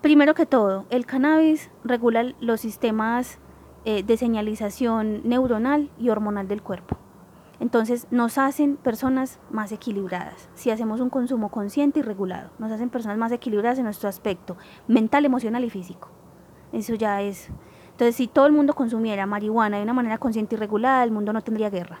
Primero que todo, el cannabis regula los sistemas eh, de señalización neuronal y hormonal del cuerpo. Entonces nos hacen personas más equilibradas. Si hacemos un consumo consciente y regulado, nos hacen personas más equilibradas en nuestro aspecto mental, emocional y físico. Eso ya es. Entonces, si todo el mundo consumiera marihuana de una manera consciente y regulada, el mundo no tendría guerra.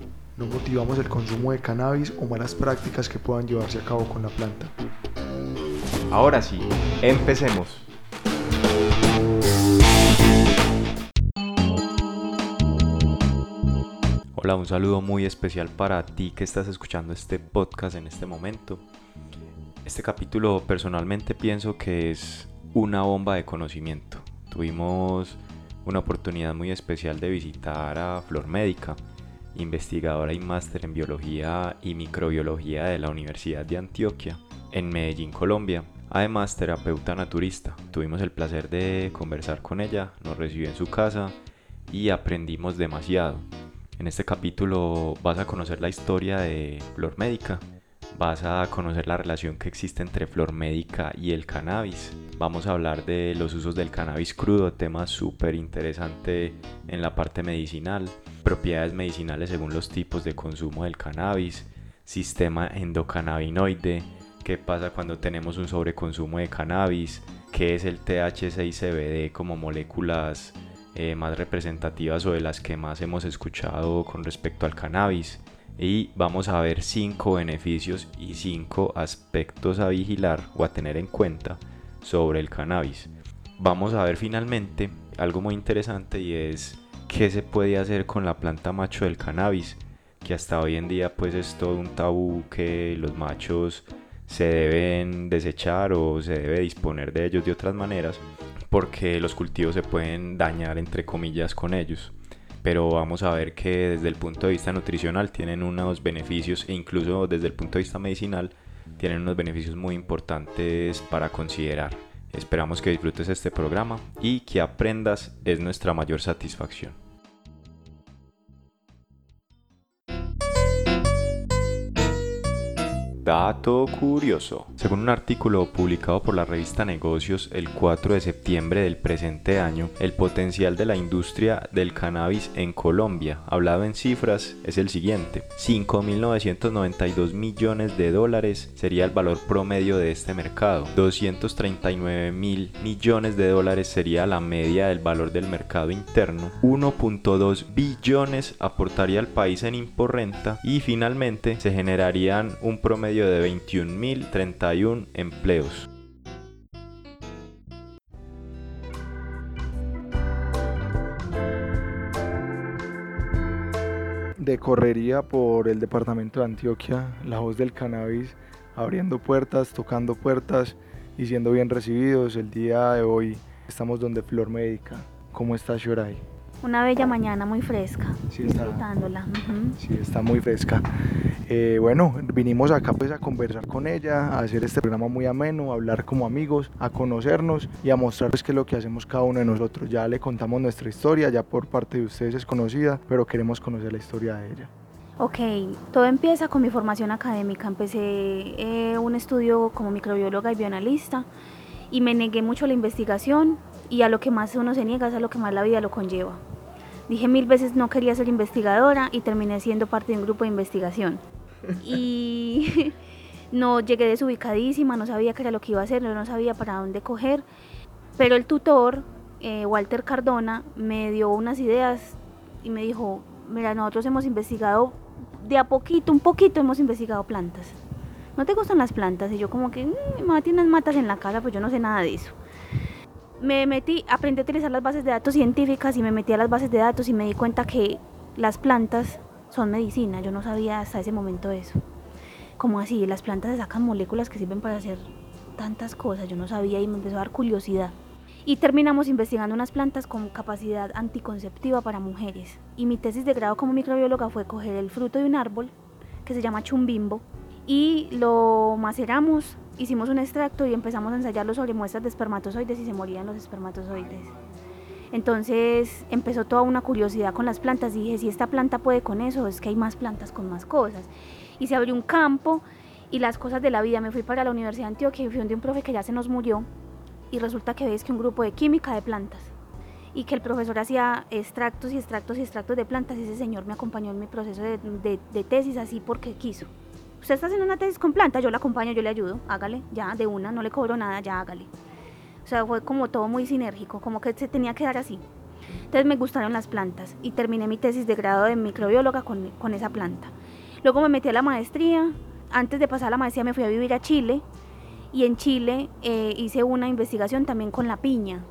no motivamos el consumo de cannabis o malas prácticas que puedan llevarse a cabo con la planta. Ahora sí, empecemos. Hola, un saludo muy especial para ti que estás escuchando este podcast en este momento. Este capítulo personalmente pienso que es una bomba de conocimiento. Tuvimos una oportunidad muy especial de visitar a Flor Médica investigadora y máster en biología y microbiología de la Universidad de Antioquia, en Medellín, Colombia. Además, terapeuta naturista. Tuvimos el placer de conversar con ella, nos recibió en su casa y aprendimos demasiado. En este capítulo vas a conocer la historia de Flor Médica, vas a conocer la relación que existe entre Flor Médica y el cannabis. Vamos a hablar de los usos del cannabis crudo, tema súper interesante en la parte medicinal propiedades medicinales según los tipos de consumo del cannabis, sistema endocannabinoide, qué pasa cuando tenemos un sobreconsumo de cannabis, qué es el THC y CBD como moléculas eh, más representativas o de las que más hemos escuchado con respecto al cannabis. Y vamos a ver cinco beneficios y cinco aspectos a vigilar o a tener en cuenta sobre el cannabis. Vamos a ver finalmente algo muy interesante y es qué se puede hacer con la planta macho del cannabis, que hasta hoy en día pues es todo un tabú que los machos se deben desechar o se debe disponer de ellos de otras maneras porque los cultivos se pueden dañar entre comillas con ellos. Pero vamos a ver que desde el punto de vista nutricional tienen unos beneficios e incluso desde el punto de vista medicinal tienen unos beneficios muy importantes para considerar. Esperamos que disfrutes este programa y que aprendas es nuestra mayor satisfacción. Dato curioso. Según un artículo publicado por la revista Negocios el 4 de septiembre del presente año, el potencial de la industria del cannabis en Colombia, hablado en cifras, es el siguiente. 5.992 millones de dólares sería el valor promedio de este mercado. 239 mil millones de dólares sería la media del valor del mercado interno. 1.2 billones aportaría al país en imporrenta y finalmente se generarían un promedio de 21.031 empleos. Decorrería por el departamento de Antioquia la voz del cannabis, abriendo puertas, tocando puertas y siendo bien recibidos. El día de hoy estamos donde Flor Médica. ¿Cómo está Shorai? Una bella mañana muy fresca, sí, está, disfrutándola. Sí, está muy fresca. Eh, bueno, vinimos acá pues a conversar con ella, a hacer este programa muy ameno, a hablar como amigos, a conocernos y a mostrarles qué es lo que hacemos cada uno de nosotros. Ya le contamos nuestra historia, ya por parte de ustedes es conocida, pero queremos conocer la historia de ella. Ok, todo empieza con mi formación académica. Empecé eh, un estudio como microbióloga y bioanalista y me negué mucho a la investigación y a lo que más uno se niega es a lo que más la vida lo conlleva. Dije mil veces no quería ser investigadora y terminé siendo parte de un grupo de investigación. Y no llegué desubicadísima, no sabía qué era lo que iba a hacer, no sabía para dónde coger. Pero el tutor, eh, Walter Cardona, me dio unas ideas y me dijo, mira, nosotros hemos investigado de a poquito, un poquito hemos investigado plantas. ¿No te gustan las plantas? Y yo como que, mm, mi mamá tiene unas matas en la casa, pues yo no sé nada de eso me metí, aprendí a utilizar las bases de datos científicas y me metí a las bases de datos y me di cuenta que las plantas son medicina. Yo no sabía hasta ese momento eso. como así, las plantas se sacan moléculas que sirven para hacer tantas cosas, yo no sabía y me empezó a dar curiosidad. Y terminamos investigando unas plantas con capacidad anticonceptiva para mujeres. Y mi tesis de grado como microbióloga fue coger el fruto de un árbol que se llama chumbimbo y lo maceramos, hicimos un extracto y empezamos a ensayarlo sobre muestras de espermatozoides y se morían los espermatozoides. Entonces empezó toda una curiosidad con las plantas. Dije, si esta planta puede con eso, es que hay más plantas con más cosas. Y se abrió un campo y las cosas de la vida. Me fui para la Universidad de Antioquia y fui donde un profe que ya se nos murió. Y resulta que ves que un grupo de química de plantas. Y que el profesor hacía extractos y extractos y extractos de plantas. Ese señor me acompañó en mi proceso de tesis así porque quiso. Usted está haciendo una tesis con plantas, yo la acompaño, yo le ayudo, hágale, ya, de una, no le cobro nada, ya hágale. O sea, fue como todo muy sinérgico, como que se tenía que dar así. Entonces me gustaron las plantas y terminé mi tesis de grado de microbióloga con, con esa planta. Luego me metí a la maestría. Antes de pasar a la maestría me fui a vivir a Chile y en Chile eh, hice una investigación también con la piña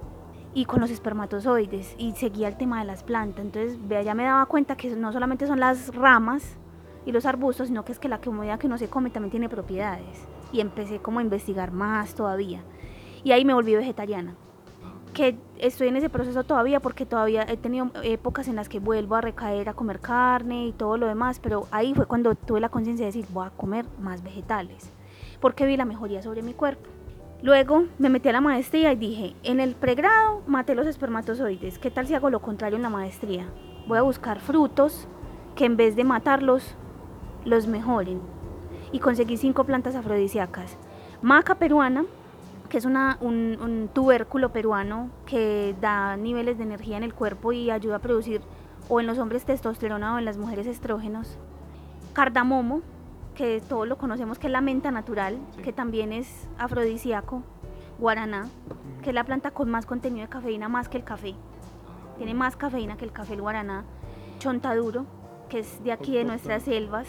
y con los espermatozoides y seguía el tema de las plantas. Entonces ya me daba cuenta que no solamente son las ramas y los arbustos, sino que es que la comida que uno se come también tiene propiedades. Y empecé como a investigar más todavía. Y ahí me volví vegetariana. Que estoy en ese proceso todavía porque todavía he tenido épocas en las que vuelvo a recaer a comer carne y todo lo demás, pero ahí fue cuando tuve la conciencia de decir, voy a comer más vegetales, porque vi la mejoría sobre mi cuerpo. Luego me metí a la maestría y dije, en el pregrado maté los espermatozoides, ¿qué tal si hago lo contrario en la maestría? Voy a buscar frutos que en vez de matarlos, los mejoren. Y conseguí cinco plantas afrodisíacas. Maca peruana, que es una, un, un, tubérculo peruano que da niveles de energía en el cuerpo y ayuda a producir o en los hombres testosterona o en las mujeres estrógenos. Cardamomo, que todos lo conocemos que es la menta natural, sí. que también es afrodisíaco. Guaraná, que es la planta con más contenido de cafeína más que el café. Tiene más cafeína que el café el guaraná. Chontaduro, que es de aquí de nuestras selvas,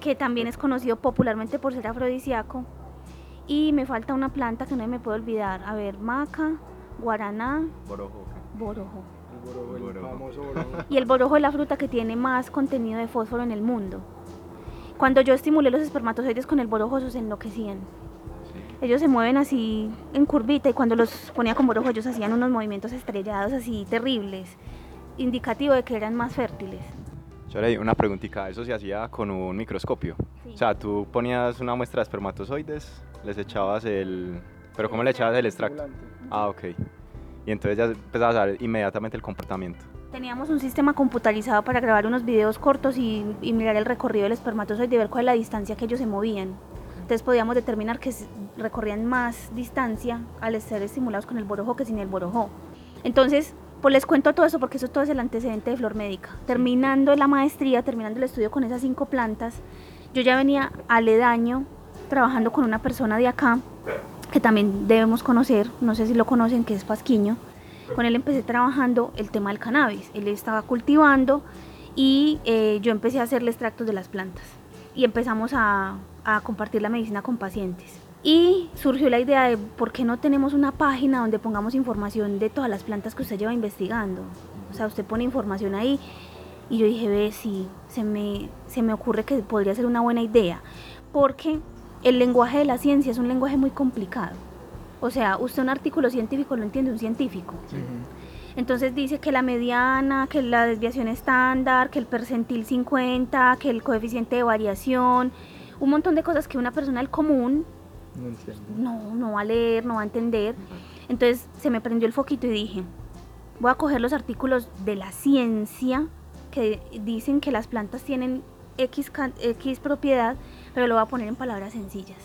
que también es conocido popularmente por ser afrodisíaco. Y me falta una planta que no me puedo olvidar. A ver, maca, guaraná, borojo. borojo. El borojo, el famoso borojo. Y el borojo es la fruta que tiene más contenido de fósforo en el mundo. Cuando yo estimulé los espermatozoides con el borojo, esos se enloquecían. Sí. Ellos se mueven así en curvita y cuando los ponía con borojo, ellos hacían unos movimientos estrellados así terribles, indicativo de que eran más fértiles. Chore, una preguntita, ¿eso se hacía con un microscopio? Sí. O sea, tú ponías una muestra de espermatozoides, les echabas el... ¿Pero cómo le echabas el extracto? Ah, ok. Y entonces ya empezabas a ver inmediatamente el comportamiento. Teníamos un sistema computarizado para grabar unos videos cortos y, y mirar el recorrido del espermatozoide y ver cuál es la distancia que ellos se movían. Entonces podíamos determinar que recorrían más distancia al ser estimulados con el borojo que sin el borojo. Entonces, pues les cuento todo eso porque eso todo es el antecedente de Flor Médica. Terminando la maestría, terminando el estudio con esas cinco plantas, yo ya venía aledaño trabajando con una persona de acá que también debemos conocer, no sé si lo conocen, que es Pasquiño. Con él empecé trabajando el tema del cannabis. Él estaba cultivando y eh, yo empecé a hacerle extractos de las plantas. Y empezamos a, a compartir la medicina con pacientes. Y surgió la idea de por qué no tenemos una página donde pongamos información de todas las plantas que usted lleva investigando. O sea, usted pone información ahí y yo dije, ve, sí, se me, se me ocurre que podría ser una buena idea. Porque el lenguaje de la ciencia es un lenguaje muy complicado. O sea, usted un artículo científico lo entiende un científico. Entonces dice que la mediana, que la desviación estándar, que el percentil 50, que el coeficiente de variación, un montón de cosas que una persona del común no, no, no va a leer, no va a entender. Entonces se me prendió el foquito y dije, voy a coger los artículos de la ciencia que dicen que las plantas tienen X, X propiedad, pero lo voy a poner en palabras sencillas,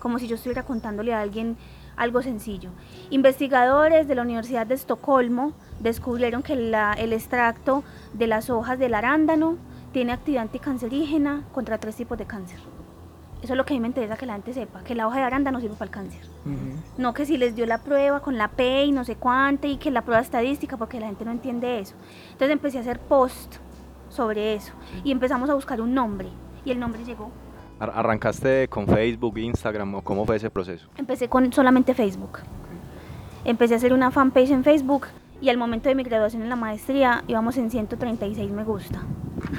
como si yo estuviera contándole a alguien algo sencillo. Investigadores de la Universidad de Estocolmo descubrieron que el extracto de las hojas del arándano tiene actividad anticancerígena contra tres tipos de cáncer. Eso es lo que a mí me interesa que la gente sepa, que la hoja de arándano sirve para el cáncer. Uh -huh. No que si les dio la prueba con la P y no sé cuánto y que la prueba estadística, porque la gente no entiende eso. Entonces empecé a hacer post sobre eso y empezamos a buscar un nombre y el nombre llegó. ¿Arrancaste con Facebook, Instagram o cómo fue ese proceso? Empecé con solamente Facebook. Empecé a hacer una fanpage en Facebook y al momento de mi graduación en la maestría íbamos en 136 me gusta.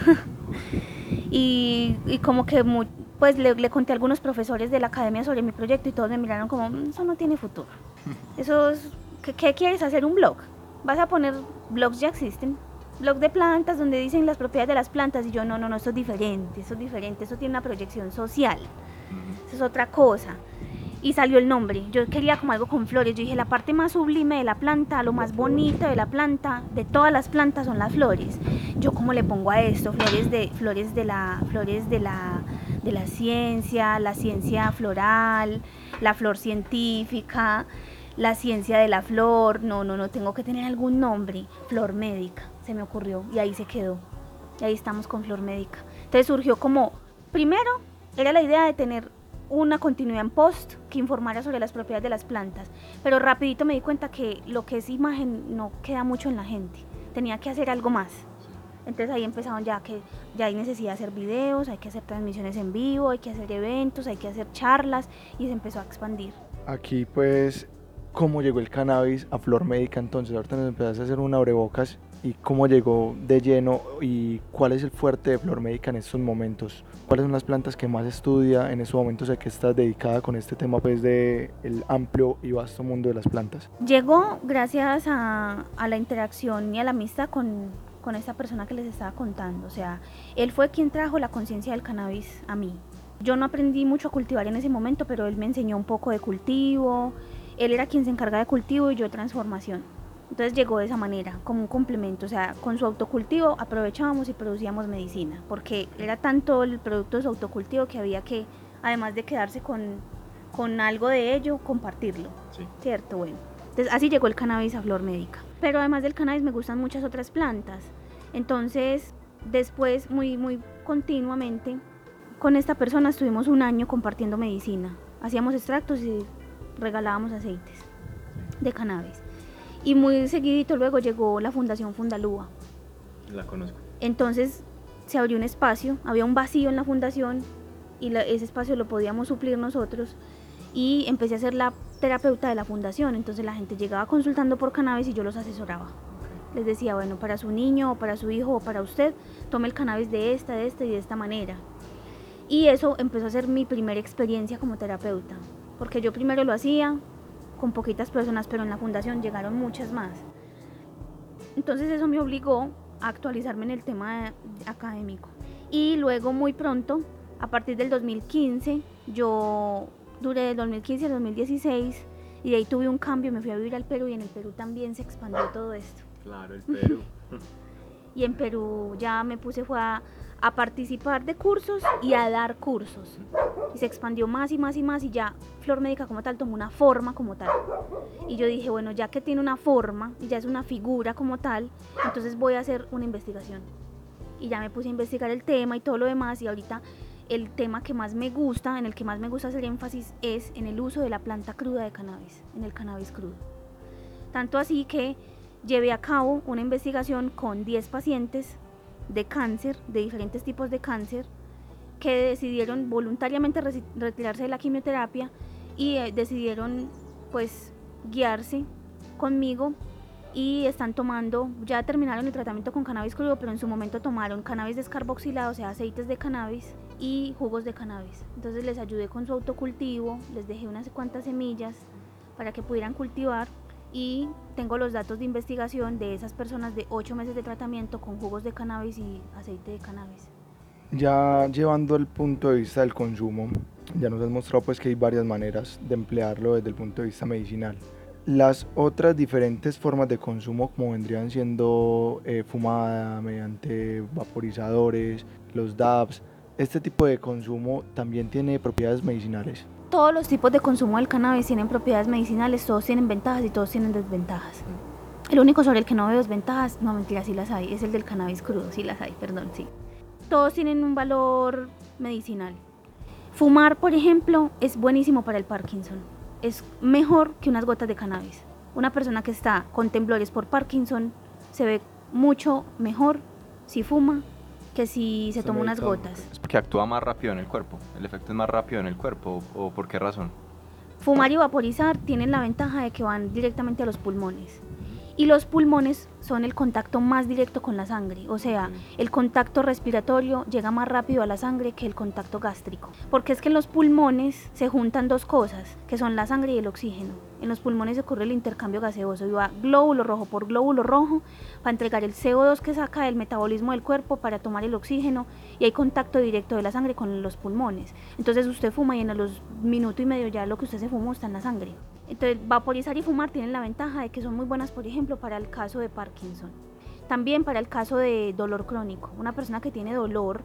y, y, como que muy, pues le, le conté a algunos profesores de la academia sobre mi proyecto y todos me miraron como, "Mm, eso no tiene futuro. Eso es, ¿qué, qué quieres hacer? ¿Un blog? Vas a poner, blogs ya existen, blog de plantas donde dicen las propiedades de las plantas y yo, no, no, no, eso es diferente, eso es diferente, eso tiene una proyección social, eso es otra cosa. Y salió el nombre, yo quería como algo con flores, yo dije, la parte más sublime de la planta, lo más bonito de la planta, de todas las plantas son las flores. Yo cómo le pongo a esto, flores de, flores de la, flores de la, de la ciencia, la ciencia floral, la flor científica, la ciencia de la flor, no, no, no, tengo que tener algún nombre, flor médica, se me ocurrió y ahí se quedó. Y ahí estamos con flor médica. Entonces surgió como, primero, era la idea de tener una continuidad en post que informara sobre las propiedades de las plantas, pero rapidito me di cuenta que lo que es imagen no queda mucho en la gente, tenía que hacer algo más. Entonces ahí empezaron ya que ya hay necesidad de hacer videos, hay que hacer transmisiones en vivo, hay que hacer eventos, hay que hacer charlas y se empezó a expandir. Aquí pues, ¿cómo llegó el cannabis a Flor Médica entonces? Ahorita nos empezaste a hacer un abrebocas y cómo llegó de lleno y cuál es el fuerte de Flor Médica en estos momentos. ¿Cuáles son las plantas que más estudia en estos momentos? Sé que estás dedicada con este tema pues de el amplio y vasto mundo de las plantas. Llegó gracias a, a la interacción y a la amistad con, con esta persona que les estaba contando. O sea, él fue quien trajo la conciencia del cannabis a mí. Yo no aprendí mucho a cultivar en ese momento, pero él me enseñó un poco de cultivo. Él era quien se encarga de cultivo y yo de transformación. Entonces llegó de esa manera, como un complemento. O sea, con su autocultivo aprovechábamos y producíamos medicina, porque era tanto el producto de su autocultivo que había que, además de quedarse con, con algo de ello, compartirlo. Sí. ¿Cierto? Bueno. Entonces así llegó el cannabis a Flor Médica. Pero además del cannabis me gustan muchas otras plantas. Entonces, después, muy, muy continuamente, con esta persona estuvimos un año compartiendo medicina. Hacíamos extractos y regalábamos aceites de cannabis. Y muy seguidito luego llegó la Fundación Fundalúa. La conozco. Entonces se abrió un espacio, había un vacío en la fundación y la- ese espacio lo podíamos suplir nosotros y empecé a ser la terapeuta de la fundación. Entonces la gente llegaba consultando por cannabis y yo los asesoraba. Les decía, bueno, para su niño o para su hijo o para usted, tome el cannabis de esta, de esta y de esta manera. Y eso empezó a ser mi primera experiencia como terapeuta, porque yo primero lo hacía con poquitas personas, pero en la fundación llegaron muchas más. Entonces eso me obligó a actualizarme en el tema académico. Y luego muy pronto, a partir del 2015, yo duré del 2015 al 2016 y de ahí tuve un cambio, me fui a vivir al Perú y en el Perú también se expandió todo esto. Claro, el Perú. Y en Perú ya me puse fue a, a participar de cursos y a dar cursos. Y se expandió más y más y más y ya Flor Médica como tal tomó una forma como tal. Y yo dije, bueno, ya que tiene una forma y ya es una figura como tal, entonces voy a hacer una investigación. Y ya me puse a investigar el tema y todo lo demás y ahorita el tema que más me gusta, en el que más me gusta hacer énfasis es en el uso de la planta cruda de cannabis, en el cannabis crudo. Tanto así que llevé a cabo una investigación con 10 pacientes de cáncer, de diferentes tipos de cáncer, que decidieron voluntariamente retirarse de la quimioterapia y eh, decidieron pues guiarse conmigo y están tomando, ya terminaron el tratamiento con cannabis crudo, pero en su momento tomaron cannabis descarboxilado, o sea, aceites de cannabis y jugos de cannabis. Entonces les ayudé con su autocultivo, les dejé unas cuantas semillas para que pudieran cultivar y tengo los datos de investigación de esas personas de 8 meses de tratamiento con jugos de cannabis y aceite de cannabis. Ya llevando el punto de vista del consumo, ya nos has mostrado pues que hay varias maneras de emplearlo desde el punto de vista medicinal. Las otras diferentes formas de consumo como vendrían siendo eh, fumada mediante vaporizadores, los DABs, este tipo de consumo también tiene propiedades medicinales. Todos los tipos de consumo del cannabis tienen propiedades medicinales, todos tienen ventajas y todos tienen desventajas. El único sobre el que no veo desventajas, no mentira, sí las hay, es el del cannabis crudo, sí las hay, perdón, sí. Todos tienen un valor medicinal. Fumar, por ejemplo, es buenísimo para el Parkinson. Es mejor que unas gotas de cannabis. Una persona que está con temblores por Parkinson se ve mucho mejor si fuma que si se, toma unas gotas. Es porque actúa más rápido en el cuerpo. El efecto es más rápido en el cuerpo. ¿O por qué razón? Fumar y vaporizar tienen la ventaja de que van directamente a los pulmones. Y los pulmones son el contacto más directo con la sangre, o sea, el contacto respiratorio llega más rápido a la sangre que el contacto gástrico, porque es que en los pulmones se juntan dos cosas, que son la sangre y el oxígeno. En los pulmones ocurre el intercambio gaseoso y va glóbulo rojo por glóbulo rojo para entregar el CO2 que saca del metabolismo del cuerpo para tomar el oxígeno y hay contacto directo de la sangre con los pulmones. Entonces usted fuma y en los minuto y medio ya lo que usted se fumó está en la sangre. Entonces, vaporizar y fumar tienen la ventaja de que son muy buenas, por ejemplo, para el caso de Parkinson. También para el caso de dolor crónico. Una persona que tiene dolor,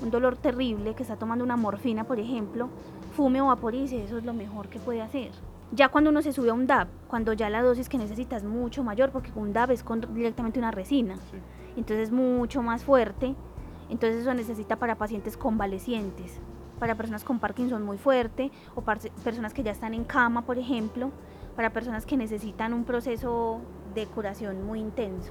un dolor terrible, que está tomando una morfina, por ejemplo, fume o vaporice, eso es lo mejor que puede hacer. Ya cuando uno se sube a un DAB, cuando ya la dosis que necesita es mucho mayor, porque un DAB es con directamente una resina, entonces es mucho más fuerte, entonces eso necesita para pacientes convalecientes para personas con Parkinson muy fuerte o para personas que ya están en cama, por ejemplo, para personas que necesitan un proceso de curación muy intenso.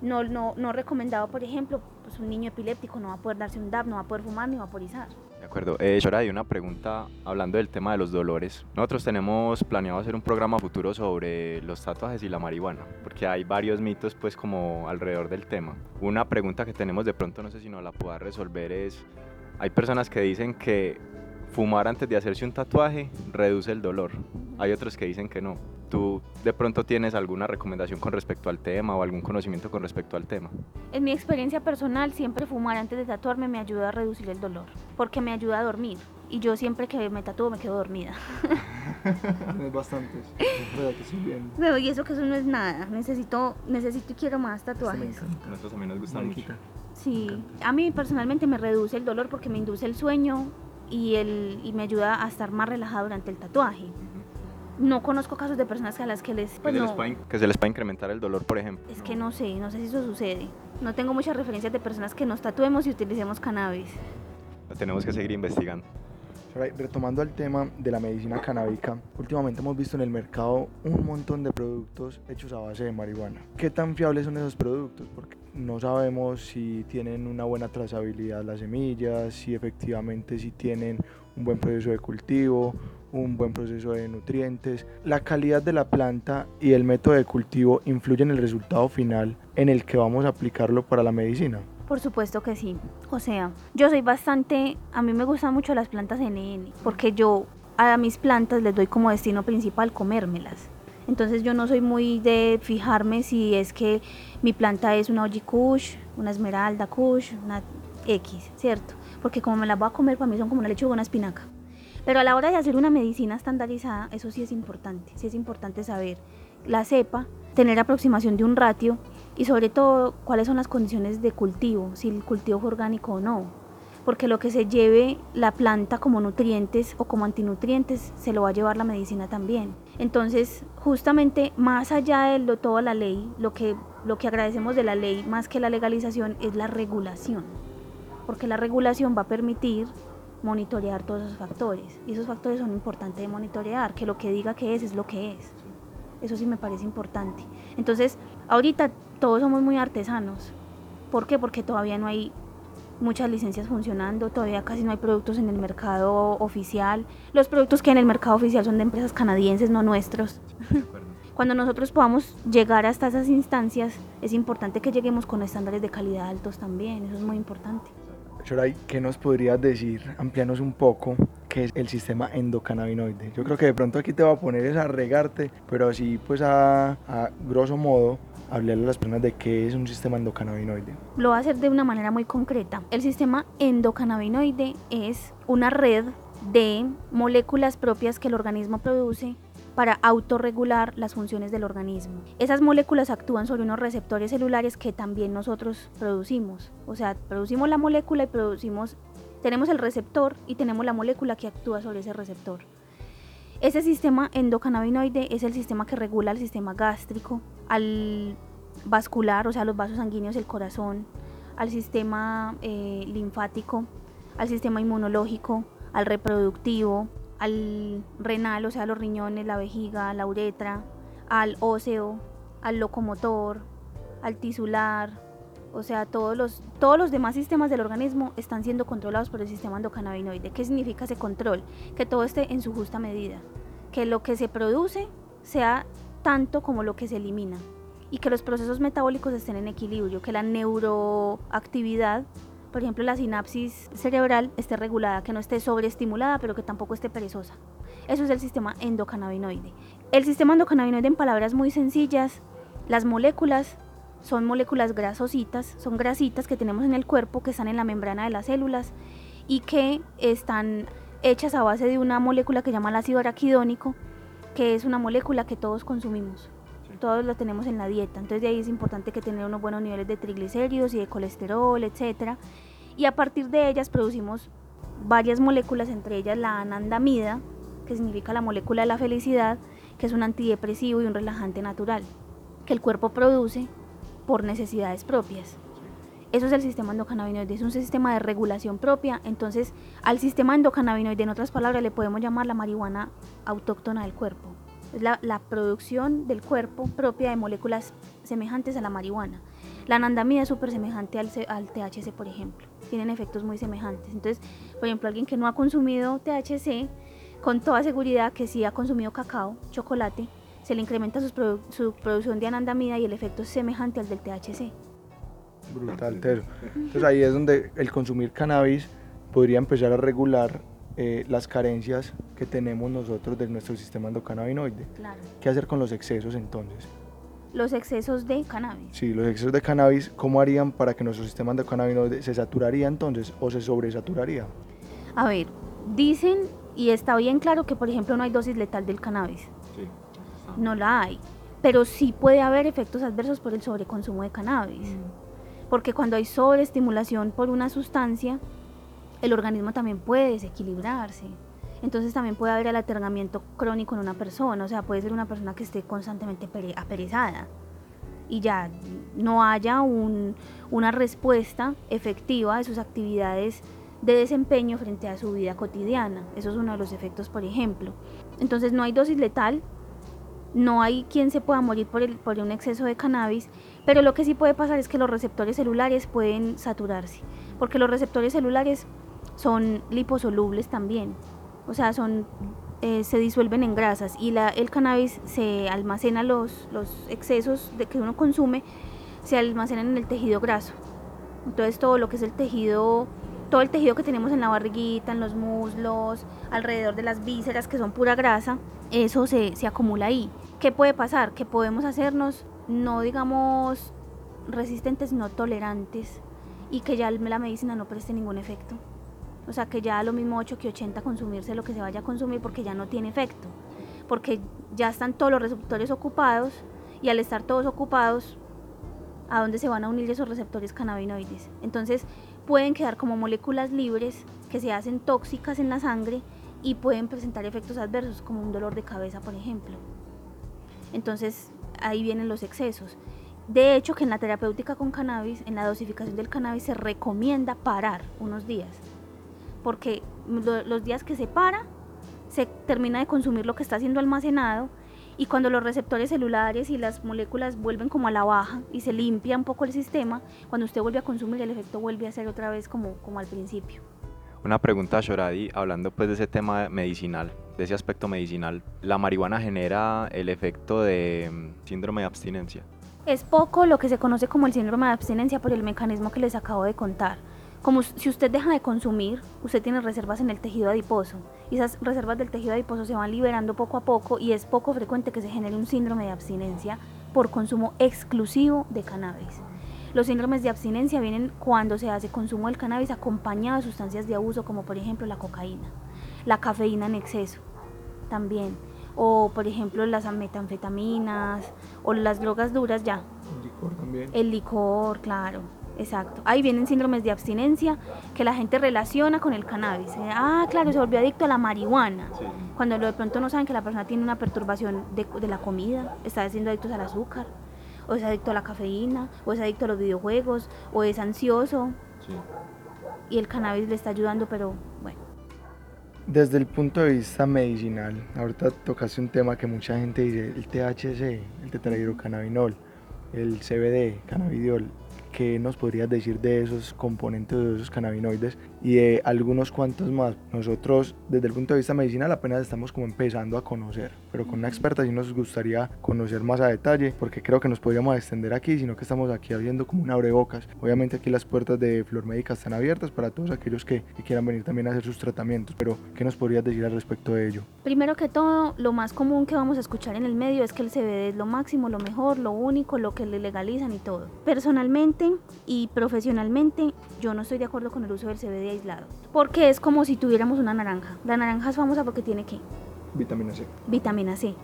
No, no, no recomendado, por ejemplo, pues un niño epiléptico no va a poder darse un DAP, no va a poder fumar ni vaporizar. De acuerdo. Eh, Shora, hay una pregunta hablando del tema de los dolores. Nosotros tenemos planeado hacer un programa futuro sobre los tatuajes y la marihuana, porque hay varios mitos pues como alrededor del tema. Una pregunta que tenemos de pronto, no sé si nos la pueda resolver, es hay personas que dicen que fumar antes de hacerse un tatuaje reduce el dolor. Hay otros que dicen que no. ¿Tú de pronto tienes alguna recomendación con respecto al tema o algún conocimiento con respecto al tema? En mi experiencia personal, siempre fumar antes de tatuarme me ayuda a reducir el dolor, porque me ayuda a dormir. Y yo siempre que me tatúo me quedo dormida. es bastante. y eso que eso no es nada. Necesito, necesito y quiero más tatuajes. A nosotros también nos gusta mucho. Sí, a mí personalmente me reduce el dolor porque me induce el sueño y, el, y me ayuda a estar más relajado durante el tatuaje. No conozco casos de personas a las que les... Pues que, se les pueda incrementar el dolor, por ejemplo. Es que no sé, no sé si eso sucede. No tengo muchas referencias de personas que nos tatuemos y utilicemos cannabis. Lo tenemos que seguir investigando. Retomando el tema de la medicina canábica, últimamente hemos visto en el mercado un montón de productos hechos a base de marihuana. ¿Qué tan fiables son esos productos? Porque no sabemos si tienen una buena trazabilidad las semillas, si efectivamente si tienen un buen proceso de cultivo, un buen proceso de nutrientes. La calidad de la planta y el método de cultivo influyen en el resultado final en el que vamos a aplicarlo para la medicina. Por supuesto que sí. O sea, yo soy bastante, a mí me gustan mucho las plantas NN, porque yo a mis plantas les doy como destino principal comérmelas. Entonces yo no soy muy de fijarme si es que mi planta es una Oji Kush, una Esmeralda Kush, una X, ¿cierto? Porque como me las voy a comer, para mí son como una lechuga o una espinaca. Pero a la hora de hacer una medicina estandarizada, eso sí es importante. Sí es importante saber la cepa, tener aproximación de un ratio y sobre todo cuáles son las condiciones de cultivo, si el cultivo es orgánico o no. Porque lo que se lleve la planta como nutrientes o como antinutrientes se lo va a llevar la medicina también. Entonces, justamente más allá de toda la ley, lo que, lo que agradecemos de la ley más que la legalización es la regulación. Porque la regulación va a permitir monitorear todos esos factores. Y esos factores son importantes de monitorear, que lo que diga que es es lo que es. Eso sí me parece importante. Entonces, ahorita todos somos muy artesanos. ¿Por qué? Porque todavía no hay muchas licencias funcionando, todavía casi no hay productos en el mercado oficial. Los productos que hay en el mercado oficial son de empresas canadienses, no nuestros. Cuando nosotros podamos llegar hasta esas instancias, es importante que lleguemos con estándares de calidad altos también, eso es muy importante. Choray, ¿qué nos podrías decir? Amplianos un poco qué es el sistema endocannabinoide. Yo creo que de pronto aquí te va a poner es a regarte, pero así pues a, a grosso modo hablarle a las personas de qué es un sistema endocannabinoide. Lo va a hacer de una manera muy concreta. El sistema endocannabinoide es una red de moléculas propias que el organismo produce para autorregular las funciones del organismo. Esas moléculas actúan sobre unos receptores celulares que también nosotros producimos. O sea, producimos la molécula y producimos, tenemos el receptor y tenemos la molécula que actúa sobre ese receptor. Ese sistema endocannabinoide es el sistema que regula el sistema gástrico, al vascular, o sea, los vasos sanguíneos del corazón, al sistema eh, linfático, al sistema inmunológico, al reproductivo, al renal, o sea, los riñones, la vejiga, la uretra, al óseo, al locomotor, al tisular, o sea, todos los, todos los demás sistemas del organismo están siendo controlados por el sistema endocannabinoide. ¿Qué significa ese control? Que todo esté en su justa medida, que lo que se produce sea tanto como lo que se elimina. y que los procesos metabólicos estén en equilibrio, que la neuroactividad, por ejemplo la sinapsis cerebral, esté regulada, que no esté sobreestimulada, pero que tampoco esté perezosa. Eso es el sistema endocannabinoide. El sistema endocannabinoide en palabras muy sencillas, las moléculas son moléculas grasositas, son grasitas que tenemos en el cuerpo que están en la membrana de las células y que están hechas a base de una molécula que se llama el ácido araquidónico, que es una molécula que todos consumimos. Todos lo tenemos en la dieta. Entonces de ahí es importante que tener unos buenos niveles de triglicéridos y de colesterol, etc. Y a partir de ellas producimos varias moléculas, entre ellas la anandamida, que significa la molécula de la felicidad, que es un antidepresivo y un relajante natural, que el cuerpo produce por necesidades propias. Eso es el sistema endocannabinoide, es un sistema de regulación propia. Entonces, al sistema endocannabinoide, en otras palabras, le podemos llamar la marihuana autóctona del cuerpo. Es la, producción del cuerpo propia de moléculas semejantes a la marihuana. La anandamida es súper semejante al, al THC, por ejemplo. Tienen efectos muy semejantes. Entonces, por ejemplo, alguien que no ha consumido THC, con toda seguridad que sí ha consumido cacao, chocolate, se le incrementa su, producción de anandamida y el efecto es semejante al del THC. Brutal. Entonces ahí es donde el consumir cannabis podría empezar a regular eh, las carencias que tenemos nosotros de nuestro sistema endocannabinoide. Claro. ¿Qué hacer con los excesos entonces? Los excesos de cannabis. Sí, los excesos de cannabis, ¿cómo harían para que nuestro sistema endocannabinoide se saturaría entonces o se sobresaturaría? A ver, dicen y está bien claro que por ejemplo no hay dosis letal del cannabis no la hay. Pero sí puede haber efectos adversos por el sobreconsumo de cannabis. Mm. Porque cuando hay sobreestimulación por una sustancia, el organismo también puede desequilibrarse. Entonces también puede haber alatergamiento crónico en una persona, o sea, puede ser una persona que esté constantemente aperezada y ya no haya una respuesta efectiva de sus actividades de desempeño frente a su vida cotidiana. Eso es uno de los efectos, por ejemplo. Entonces no hay dosis letal, no hay quien se pueda morir por un exceso de cannabis, pero lo que sí puede pasar es que los receptores celulares pueden saturarse, porque los receptores celulares son liposolubles también, o sea, son, eh, se disuelven en grasas y la, el cannabis se almacena los, los excesos de que uno consume, se almacenan en el tejido graso. Entonces todo lo que es el tejido todo el tejido que tenemos en la barriguita, en los muslos, alrededor de las vísceras que son pura grasa, eso se, se acumula ahí. ¿Qué puede pasar? Que podemos hacernos, no digamos resistentes, no tolerantes y que ya la medicina no preste ningún efecto. O sea, que ya lo mismo 8 que 80 consumirse lo que se vaya a consumir porque ya no tiene efecto. Porque ya están todos los receptores ocupados y al estar todos ocupados, ¿a dónde se van a unir esos receptores cannabinoides? Entonces pueden quedar como moléculas libres que se hacen tóxicas en la sangre y pueden presentar efectos adversos como un dolor de cabeza, por ejemplo. Entonces ahí vienen los excesos. De hecho, que en la terapéutica con cannabis, en la dosificación del cannabis, se recomienda parar unos días. Porque los días que se para, se termina de consumir lo que está siendo almacenado y cuando los receptores celulares y las moléculas vuelven como a la baja y se limpia un poco el sistema, cuando usted vuelve a consumir el efecto vuelve a ser otra vez como, como al principio. Una pregunta a Shoradi, hablando pues de ese tema medicinal, de ese aspecto medicinal. ¿La marihuana genera el efecto de mm, síndrome de abstinencia? Es poco lo que se conoce como el síndrome de abstinencia por el mecanismo que les acabo de contar. Como si usted deja de consumir, usted tiene reservas en el tejido adiposo y esas reservas del tejido adiposo se van liberando poco a poco y es poco frecuente que se genere un síndrome de abstinencia por consumo exclusivo de cannabis. Los síndromes de abstinencia vienen cuando se hace consumo del cannabis acompañado de sustancias de abuso como por ejemplo la cocaína, la cafeína en exceso también, o por ejemplo las metanfetaminas o las drogas duras ya. El licor también. El licor, claro. Exacto. Ahí vienen síndromes de abstinencia que la gente relaciona con el cannabis. Ah, claro, se volvió adicto a la marihuana. Cuando de pronto no saben que la persona tiene una perturbación de, de la comida, está siendo adicto al azúcar o es adicto a la cafeína, o es adicto a los videojuegos, o es ansioso. Y el cannabis le está ayudando, pero bueno. Desde el punto de vista medicinal, ahorita tocaste un tema que mucha gente dice, el THC, el tetrahidrocannabinol, el CBD, cannabidiol. ¿Qué nos podrías decir de esos componentes, de esos cannabinoides y de algunos cuantos más. Nosotros desde el punto de vista medicinal apenas estamos como empezando a conocer, pero con una experta sí nos gustaría conocer más a detalle porque creo que nos podríamos extender aquí, sino que estamos aquí abriendo como un abrebocas. Obviamente aquí las puertas de Flor Médica están abiertas para todos aquellos que, que quieran venir también a hacer sus tratamientos, pero ¿qué nos podrías decir al respecto de ello? Primero que todo, lo más común que vamos a escuchar en el medio es que el CBD es lo máximo, lo mejor, lo único, lo que le legalizan y todo. Personalmente y profesionalmente, yo no estoy de acuerdo con el uso del CBD aislado, porque es como si tuviéramos una naranja. La naranja es famosa porque tiene qué? Vitamina C. Vitamina C.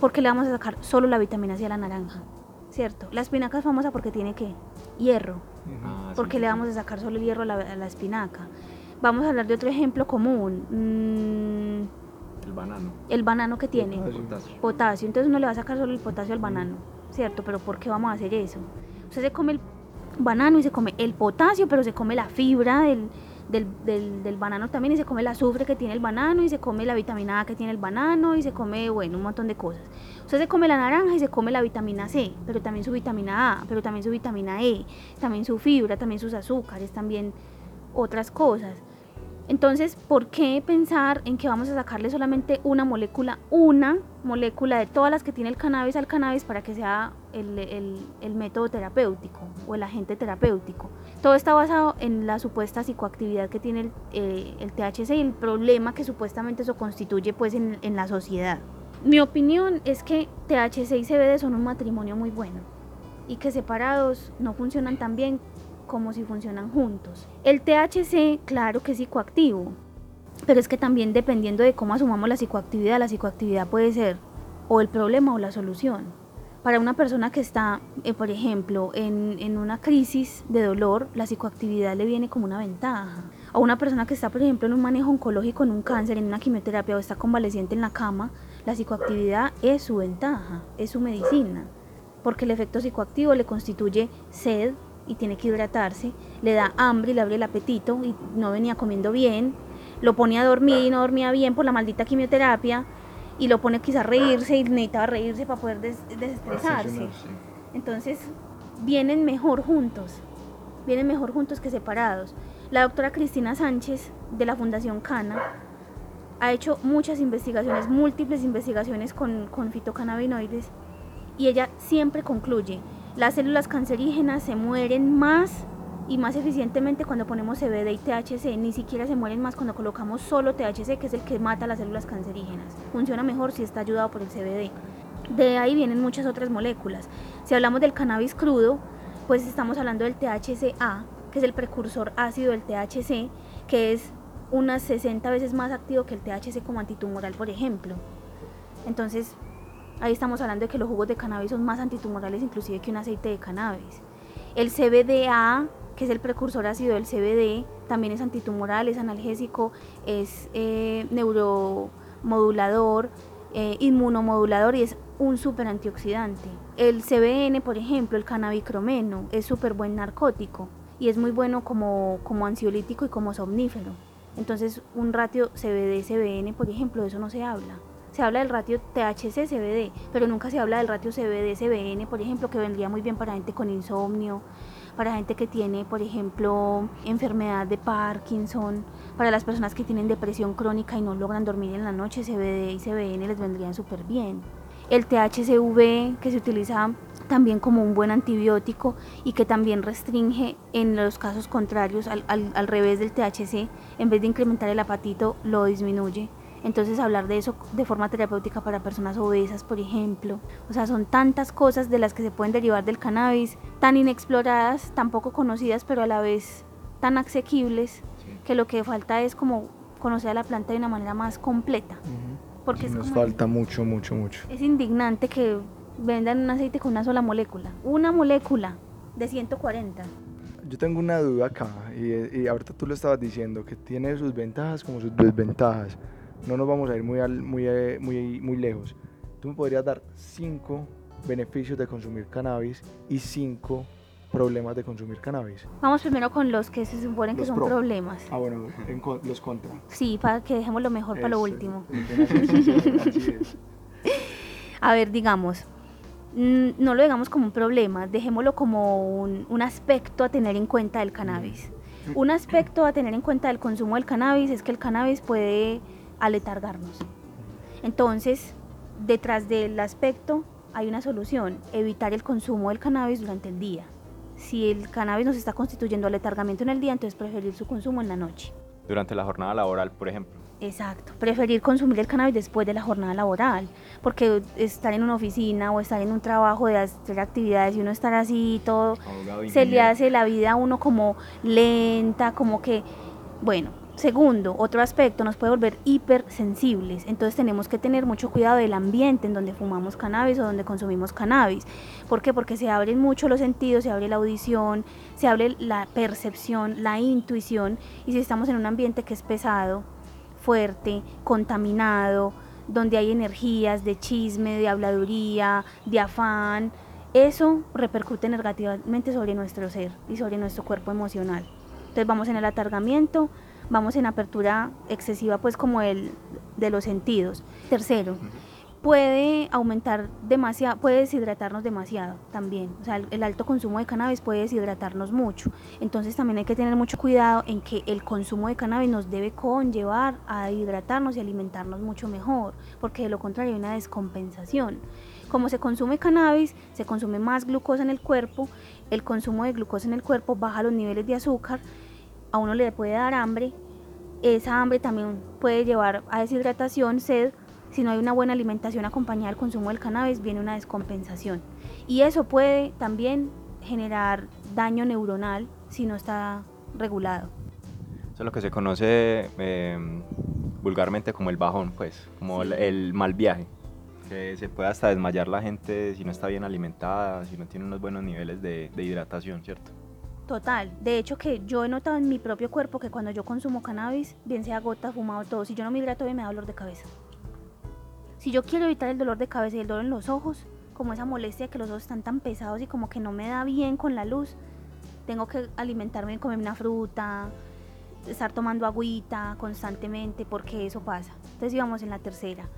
¿Por qué le vamos a sacar solo la vitamina C a la naranja? ¿Cierto? La espinaca es famosa porque tiene qué? Hierro. Ah, ¿Por sí, le vamos a sacar solo el hierro a la, a la espinaca? Vamos a hablar de otro ejemplo común. Mm, El banano. el banano que tiene Potasio. Potasio. potasio, entonces uno le va a sacar solo el potasio al banano, ¿cierto? Pero ¿por qué vamos a hacer eso? Usted se come el banano y se come el potasio, pero se come la fibra del, del, del- del banano también y se come el azufre que tiene el banano y se come la vitamina A que tiene el banano y se come, bueno, un montón de cosas. Usted se come la naranja y se come la vitamina C, pero también su vitamina A, pero también su vitamina E, también su fibra, también sus azúcares, también otras cosas. Entonces, ¿por qué pensar en que vamos a sacarle solamente una molécula, una molécula de todas las que tiene el cannabis al cannabis para que sea el, el- el método terapéutico o el agente terapéutico? Todo está basado en la supuesta psicoactividad que tiene el, eh, THC y el problema que supuestamente eso constituye pues en, en la sociedad. Mi opinión es que THC y CBD son un matrimonio muy bueno y que separados no funcionan tan bien como si funcionan juntos. El THC, claro que es psicoactivo, pero es que también dependiendo de cómo asumamos la psicoactividad, la psicoactividad puede ser o el problema o la solución. Para una persona que está, eh, por ejemplo, en, en una crisis de dolor, la psicoactividad le viene como una ventaja. O una persona que está, por ejemplo, en un manejo oncológico, en un cáncer, en una quimioterapia o está convaleciente en la cama, la psicoactividad es su ventaja, es su medicina porque el efecto psicoactivo le constituye sed y tiene que hidratarse, le da hambre y le abre el apetito y no venía comiendo bien, lo pone a dormir y no dormía bien por la maldita quimioterapia y lo pone quizá a reírse y necesitaba reírse para poder des- desestresarse. Entonces vienen mejor juntos, vienen mejor juntos que separados. La doctora Cristina Sánchez de la Fundación Cana ha hecho muchas investigaciones, múltiples investigaciones con, con fitocannabinoides y ella siempre concluye, las células cancerígenas se mueren más y más eficientemente cuando ponemos CBD y THC, ni siquiera se mueren más cuando colocamos solo THC, que es el que mata las células cancerígenas. Funciona mejor si está ayudado por el CBD. De ahí vienen muchas otras moléculas. Si hablamos del cannabis crudo, pues estamos hablando del THCA, que es el precursor ácido del THC, que es unas 60 veces más activo que el THC como antitumoral, por ejemplo. Entonces, ahí estamos hablando de que los jugos de cannabis son más antitumorales inclusive que un aceite de cannabis. El CBDA, que es el precursor ácido del CBD, también es antitumoral, es analgésico, es eh, neuromodulador, eh, inmunomodulador y es un super antioxidante. El CBN, por ejemplo, el cannabicromeno, es súper buen narcótico y es muy bueno como, como ansiolítico y como somnífero. Entonces, un ratio CBD-CBN, por ejemplo, de eso no se habla. Se habla del ratio THC-CBD, pero nunca se habla del ratio CBD-CBN, por ejemplo, que vendría muy bien para gente con insomnio, para gente que tiene, por ejemplo, enfermedad de Parkinson, para las personas que tienen depresión crónica y no logran dormir en la noche, CBD y CBN les vendrían súper bien. El THCV, que se utiliza también como un buen antibiótico y que también restringe en los casos contrarios al, al- al revés del THC, en vez de incrementar el apatito, lo disminuye. Entonces hablar de eso de forma terapéutica para personas obesas, por ejemplo. O sea, son tantas cosas de las que se pueden derivar del cannabis, tan inexploradas, tan poco conocidas, pero a la vez tan asequibles, que lo que falta es como conocer a la planta de una manera más completa. Porque Sí, es nos como- falta mucho, mucho, mucho. es indignante que vendan un aceite con una sola molécula. Una molécula de 140. Yo tengo una duda acá, y, y ahorita tú lo estabas diciendo, que tiene sus ventajas como sus desventajas. No nos vamos a ir muy, al- muy, eh, muy, muy lejos. Tú me podrías dar cinco beneficios de consumir cannabis y cinco problemas de consumir cannabis. Vamos primero con los que se suponen que son pro. problemas. Ah, bueno, en con- los contra. Sí, para que dejemos lo mejor para lo último. A ver, digamos, mm, no lo digamos como un problema, dejémoslo como un, un aspecto a tener en cuenta del cannabis. Un aspecto a tener en cuenta del consumo del cannabis es que el cannabis puede aletargarnos. Entonces, detrás del aspecto hay una solución, evitar el consumo del cannabis durante el día. Si el cannabis nos está constituyendo aletargamiento en el día, entonces preferir su consumo en la noche. Durante la jornada laboral, por ejemplo. Exacto, preferir consumir el cannabis después de la jornada laboral, porque estar en una oficina o estar en un trabajo de hacer actividades y uno estar así todo, se le hace la vida a uno como lenta, como que, bueno, Segundo, otro aspecto nos puede volver hipersensibles, entonces tenemos que tener mucho cuidado del ambiente en donde fumamos cannabis o donde consumimos cannabis. ¿Por qué? Porque se abren mucho los sentidos, se abre la audición, se abre la percepción, la intuición, y si estamos en un ambiente que es pesado, fuerte, contaminado, donde hay energías de chisme, de habladuría, de afán, eso repercute negativamente sobre nuestro ser y sobre nuestro cuerpo emocional. Entonces vamos en el atargamiento, vamos en apertura excesiva pues como el de los sentidos. Tercero, puede aumentar demasiado, puede deshidratarnos demasiado también. O sea, el, alto consumo de cannabis puede deshidratarnos mucho. Entonces también hay que tener mucho cuidado en que el consumo de cannabis nos debe conllevar a hidratarnos y alimentarnos mucho mejor, porque de lo contrario hay una descompensación. Como se consume cannabis, se consume más glucosa en el cuerpo, el consumo de glucosa en el cuerpo baja los niveles de azúcar, a uno le puede dar hambre, esa hambre también puede llevar a deshidratación, sed, si no hay una buena alimentación acompañada del consumo del cannabis, viene una descompensación. Y eso puede también generar daño neuronal si no está regulado. Eso es lo que se conoce em, vulgarmente como el bajón, pues, como el, mal viaje. Que se puede hasta desmayar la gente si no está bien alimentada, si no tiene unos buenos niveles de hidratación, ¿cierto? Total. De hecho, que yo he notado en mi propio cuerpo que cuando yo consumo cannabis, bien sea gota, fumado, todo, si yo no me hidrato bien me da dolor de cabeza. Si yo quiero evitar el dolor de cabeza y el dolor en los ojos, como esa molestia que los ojos están tan pesados y como que no me da bien con la luz, tengo que alimentarme, comer una fruta, estar tomando agüita constantemente porque eso pasa. Entonces íbamos en la tercera.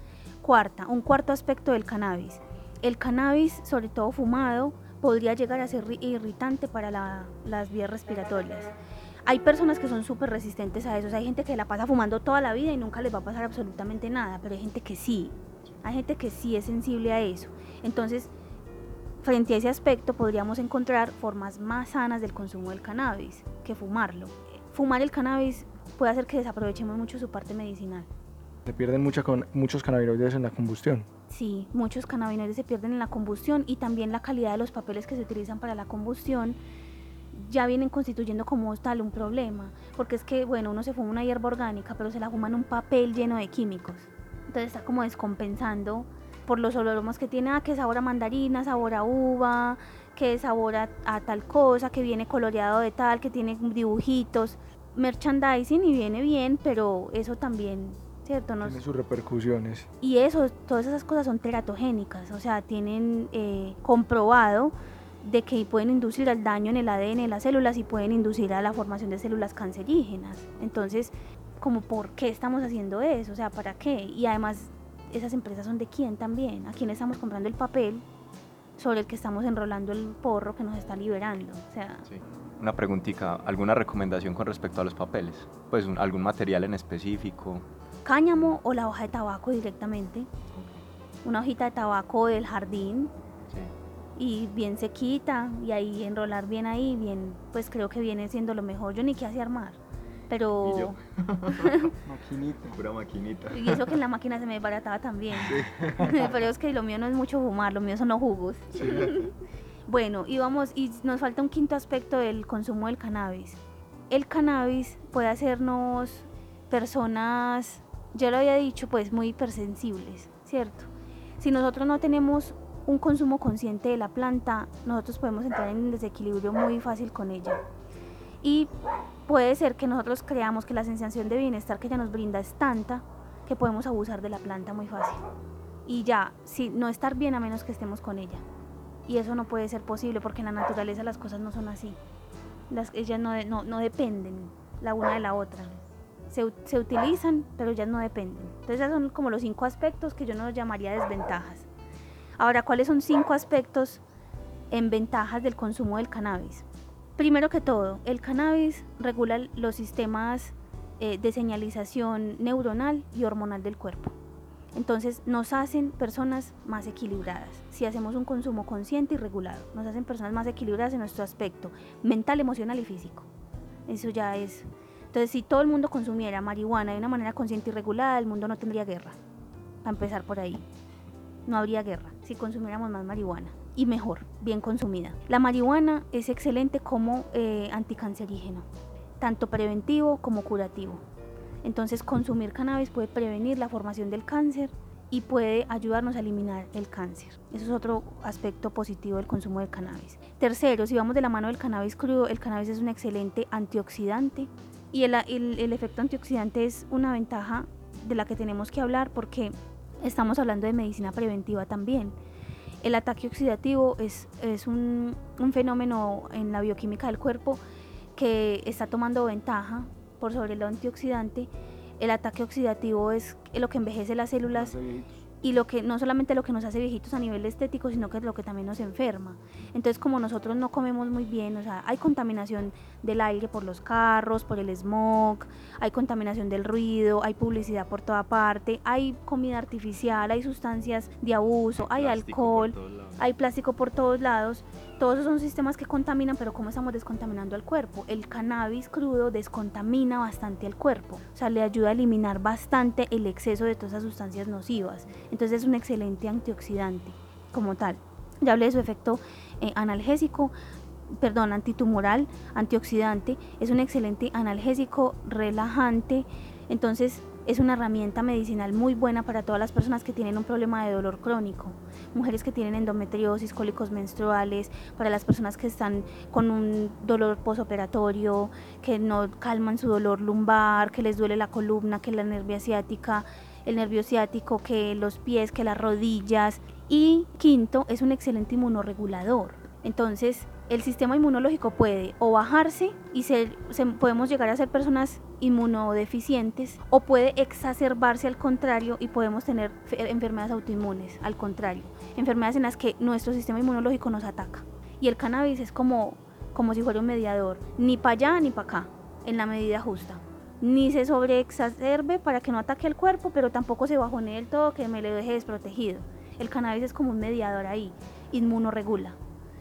Cuarta, un cuarto aspecto del cannabis. El cannabis, sobre todo fumado, podría llegar a ser irritante para las vías respiratorias. Hay personas que son súper resistentes a eso, hay gente que la pasa fumando toda la vida y nunca les va a pasar absolutamente nada, pero hay gente que sí, hay gente que sí es sensible a eso. Entonces, frente a ese aspecto podríamos encontrar formas más sanas del consumo del cannabis que fumarlo. Fumar el cannabis puede hacer que desaprovechemos mucho su parte medicinal. Se pierden muchos cannabinoides en la combustión. Sí, muchos cannabinoides se pierden en la combustión y también la calidad de los papeles que se utilizan para la combustión ya vienen constituyendo como tal un problema, porque es que, bueno, uno se fuma una hierba orgánica, pero se la fuma en un papel lleno de químicos. Entonces está como descompensando por los oloromos que tiene, ah, que sabor a mandarina, sabor a uva, que sabor a, a tal cosa, que viene coloreado de tal, que tiene dibujitos, merchandising y viene bien, pero eso también ¿cierto? Tiene sus repercusiones. Y eso, todas esas cosas son teratogénicas, o sea, tienen eh, comprobado de que pueden inducir al daño en el ADN de las células y pueden inducir a la formación de células cancerígenas. Entonces, como por qué estamos haciendo eso, o sea, ¿para qué? Y además, esas empresas son de quién también, a quién estamos comprando el papel sobre el que estamos enrolando el porro que nos está liberando, o sea... Una preguntita, ¿alguna recomendación con respecto a los papeles? Pues algún material en específico cáñamo o la hoja de tabaco directamente. Una hojita de tabaco del jardín. Y bien sequita y ahí enrolar bien ahí, bien, pues creo que viene siendo lo mejor. Yo ni qué hace armar, pero... maquinita. Pura maquinita. Y eso que en la máquina se me barataba también. pero es que lo mío no es mucho fumar, lo mío son los jugos. bueno, y vamos, y nos falta un quinto aspecto del consumo del cannabis. El cannabis puede hacernos personas yo lo había dicho, pues muy hipersensibles, ¿cierto? Si nosotros no tenemos un consumo consciente de la planta, nosotros podemos entrar en un desequilibrio muy fácil con ella. Y puede ser que nosotros creamos que la sensación de bienestar que ella nos brinda es tanta que podemos abusar de la planta muy fácil. Y ya, si no estar bien a menos que estemos con ella. Y eso no puede ser posible porque en la naturaleza las cosas no son así. Las, ellas no, no dependen la una de la otra se, utilizan, pero ya no dependen. Entonces, esos son como los cinco aspectos que yo no llamaría desventajas. Ahora, ¿cuáles son cinco aspectos en ventajas del consumo del cannabis? Primero que todo, el cannabis regula los sistemas eh, de señalización neuronal y hormonal del cuerpo. Entonces nos hacen personas más equilibradas. Si hacemos un consumo consciente y regulado, nos hacen personas más equilibradas en nuestro aspecto mental, emocional y físico. Eso ya es. Entonces, si todo el mundo consumiera marihuana de una manera consciente y regulada, el mundo no tendría guerra. Para empezar por ahí. No habría guerra si consumiéramos más marihuana. Y mejor, bien consumida. La marihuana es excelente como eh, anticancerígeno, tanto preventivo como curativo. Entonces consumir cannabis puede prevenir la formación del cáncer y puede ayudarnos a eliminar el cáncer. Eso es otro aspecto positivo del consumo del cannabis. Tercero, si vamos de la mano del cannabis crudo, el cannabis es un excelente antioxidante y el, el, efecto antioxidante es una ventaja de la que tenemos que hablar porque estamos hablando de medicina preventiva también. El ataque oxidativo es, es un, un fenómeno en la bioquímica del cuerpo que está tomando ventaja por sobre el antioxidante. El ataque oxidativo es lo que envejece las células y lo que no solamente lo que nos hace viejitos a nivel estético, sino que es lo que también nos enferma. Entonces, como nosotros no comemos muy bien, o sea, hay contaminación del aire por los carros, por el smog, hay contaminación del ruido, hay publicidad por toda parte, hay comida artificial, hay sustancias de abuso, hay alcohol, hay plástico por todos lados. Todos esos son sistemas que contaminan, pero ¿cómo estamos descontaminando al cuerpo? El cannabis crudo descontamina bastante al cuerpo, o sea, le ayuda a eliminar bastante el exceso de todas esas sustancias nocivas. Entonces es un excelente antioxidante como tal. Ya hablé de su efecto eh, analgésico, perdón, antitumoral, antioxidante. Es un excelente analgésico, relajante. Entonces es una herramienta medicinal muy buena para todas las personas que tienen un problema de dolor crónico. Mujeres que tienen endometriosis, cólicos menstruales, para las personas que están con un dolor posoperatorio, que no calman su dolor lumbar, que les duele la columna, que la nervia ciática, el nervio ciático, que los pies, que las rodillas. Y quinto, es un excelente inmunoregulador. Entonces, el sistema inmunológico puede o bajarse y ser, podemos llegar a ser personas inmunodeficientes o puede exacerbarse al contrario y podemos tener enfermedades autoinmunes, al contrario, enfermedades en las que nuestro sistema inmunológico nos ataca. Y el cannabis es como, como si fuera un mediador, ni para allá ni para acá, en la medida justa ni se sobreexacerbe para que no ataque al cuerpo, pero tampoco se bajone del todo que me le deje desprotegido. El cannabis es como un mediador ahí, inmunoregula.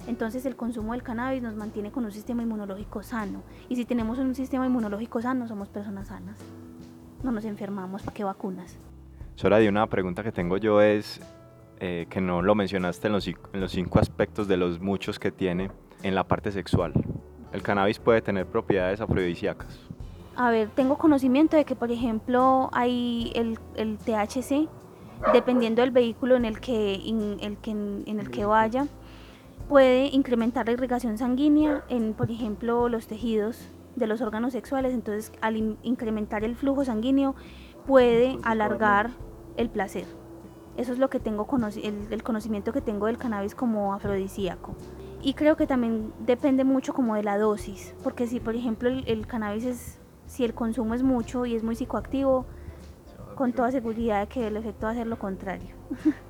Entonces el consumo del cannabis nos mantiene con un sistema inmunológico sano. Y si tenemos un sistema inmunológico sano, somos personas sanas. No nos enfermamos, ¿para qué vacunas? Sora, una pregunta que tengo yo es, eh, que no lo mencionaste en los, en los cinco aspectos de los muchos que tiene en la parte sexual. ¿El cannabis puede tener propiedades afrodisíacas? A ver, tengo conocimiento de que, por ejemplo, hay el, el THC, dependiendo del vehículo en el que, el que, en el que vaya, puede incrementar la irrigación sanguínea en, por ejemplo, los tejidos de los órganos sexuales. Entonces, al incrementar el flujo sanguíneo, puede alargar el placer. Eso es lo que tengo el, el, conocimiento que tengo del cannabis como afrodisíaco. Y creo que también depende mucho como de la dosis, porque si por ejemplo el, el cannabis es si el consumo es mucho y es muy psicoactivo, con toda seguridad que el efecto va a ser lo contrario.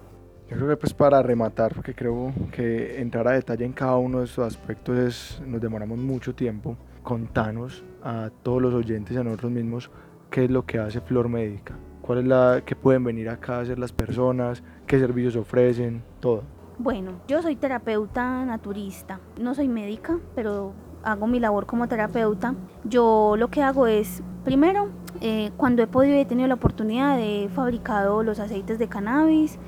Yo creo que pues para rematar, porque creo que entrar a detalle en cada uno de estos aspectos es, nos demoramos mucho tiempo, contanos a todos los oyentes y a nosotros mismos qué es lo que hace Flor Médica, cuál es la que pueden venir acá a hacer las personas, qué servicios ofrecen, todo. Bueno, yo soy terapeuta naturista, no soy médica, pero hago mi labor como terapeuta, yo lo que hago es, primero, eh, cuando he podido y he tenido la oportunidad, he fabricado los aceites de cannabis